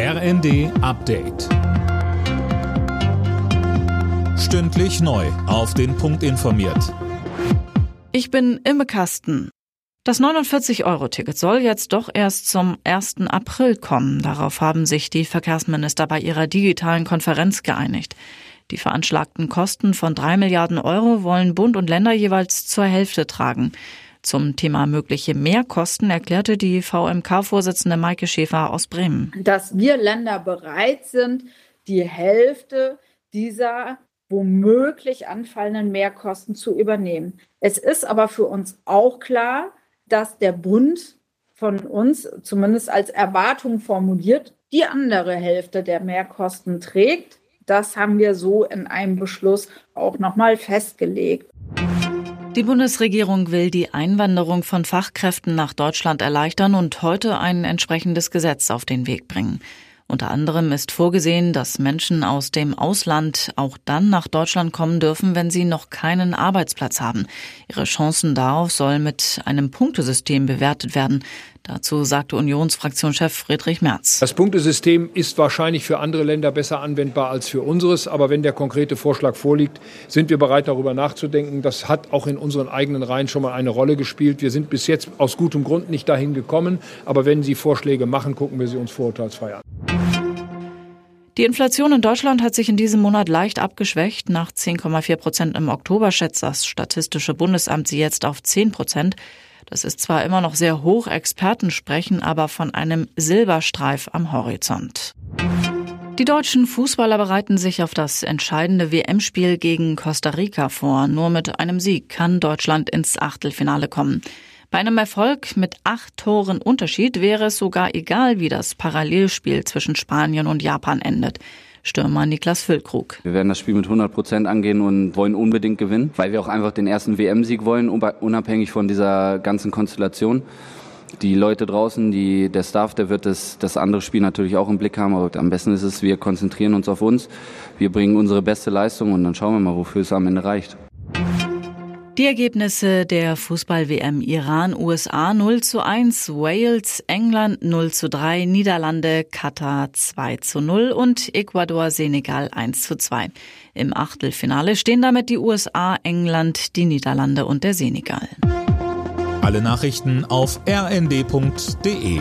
RND Update. Stündlich neu. Auf den Punkt informiert. Ich bin Imme Kasten. Das 49-Euro-Ticket soll jetzt doch erst zum 1. April kommen. Darauf haben sich die Verkehrsminister bei ihrer digitalen Konferenz geeinigt. Die veranschlagten Kosten von drei Milliarden Euro wollen Bund und Länder jeweils zur Hälfte tragen. Zum Thema mögliche Mehrkosten erklärte die VMK-Vorsitzende Maike Schäfer aus Bremen. Dass wir Länder bereit sind, die Hälfte dieser womöglich anfallenden Mehrkosten zu übernehmen. Es ist aber für uns auch klar, dass der Bund von uns zumindest als Erwartung formuliert, die andere Hälfte der Mehrkosten trägt. Das haben wir so in einem Beschluss auch nochmal festgelegt. Die Bundesregierung will die Einwanderung von Fachkräften nach Deutschland erleichtern und heute ein entsprechendes Gesetz auf den Weg bringen. Unter anderem ist vorgesehen, dass Menschen aus dem Ausland auch dann nach Deutschland kommen dürfen, wenn sie noch keinen Arbeitsplatz haben. Ihre Chancen darauf sollen mit einem Punktesystem bewertet werden. Dazu sagte Unionsfraktionschef Friedrich Merz. Das Punktesystem ist wahrscheinlich für andere Länder besser anwendbar als für unseres. Aber wenn der konkrete Vorschlag vorliegt, sind wir bereit, darüber nachzudenken. Das hat auch in unseren eigenen Reihen schon mal eine Rolle gespielt. Wir sind bis jetzt aus gutem Grund nicht dahin gekommen. Aber wenn Sie Vorschläge machen, gucken wir sie uns vorurteilsfrei an. Die Inflation in Deutschland hat sich in diesem Monat leicht abgeschwächt. Nach 10,4 Prozent im Oktober schätzt das Statistische Bundesamt sie jetzt auf 10 Prozent. Das ist zwar immer noch sehr hoch, Experten sprechen aber von einem Silberstreif am Horizont. Die deutschen Fußballer bereiten sich auf das entscheidende WM-Spiel gegen Costa Rica vor. Nur mit einem Sieg kann Deutschland ins Achtelfinale kommen. Bei einem Erfolg mit acht Toren Unterschied wäre es sogar egal, wie das Parallelspiel zwischen Spanien und Japan endet. Stürmer Niklas Füllkrug. Wir werden das Spiel mit 100 Prozent angehen und wollen unbedingt gewinnen, weil wir auch einfach den ersten WM-Sieg wollen, unabhängig von dieser ganzen Konstellation. Die Leute draußen, die, der Staff, der wird das, das andere Spiel natürlich auch im Blick haben, aber am besten ist es, wir konzentrieren uns auf uns, wir bringen unsere beste Leistung und dann schauen wir mal, wofür es am Ende reicht. Die Ergebnisse der Fußball-WM Iran, USA 0 zu 1, Wales, England 0 zu 3, Niederlande, Katar 2 zu 0 und Ecuador, Senegal 1 zu 2. Im Achtelfinale stehen damit die USA, England, die Niederlande und der Senegal. Alle Nachrichten auf rnd.de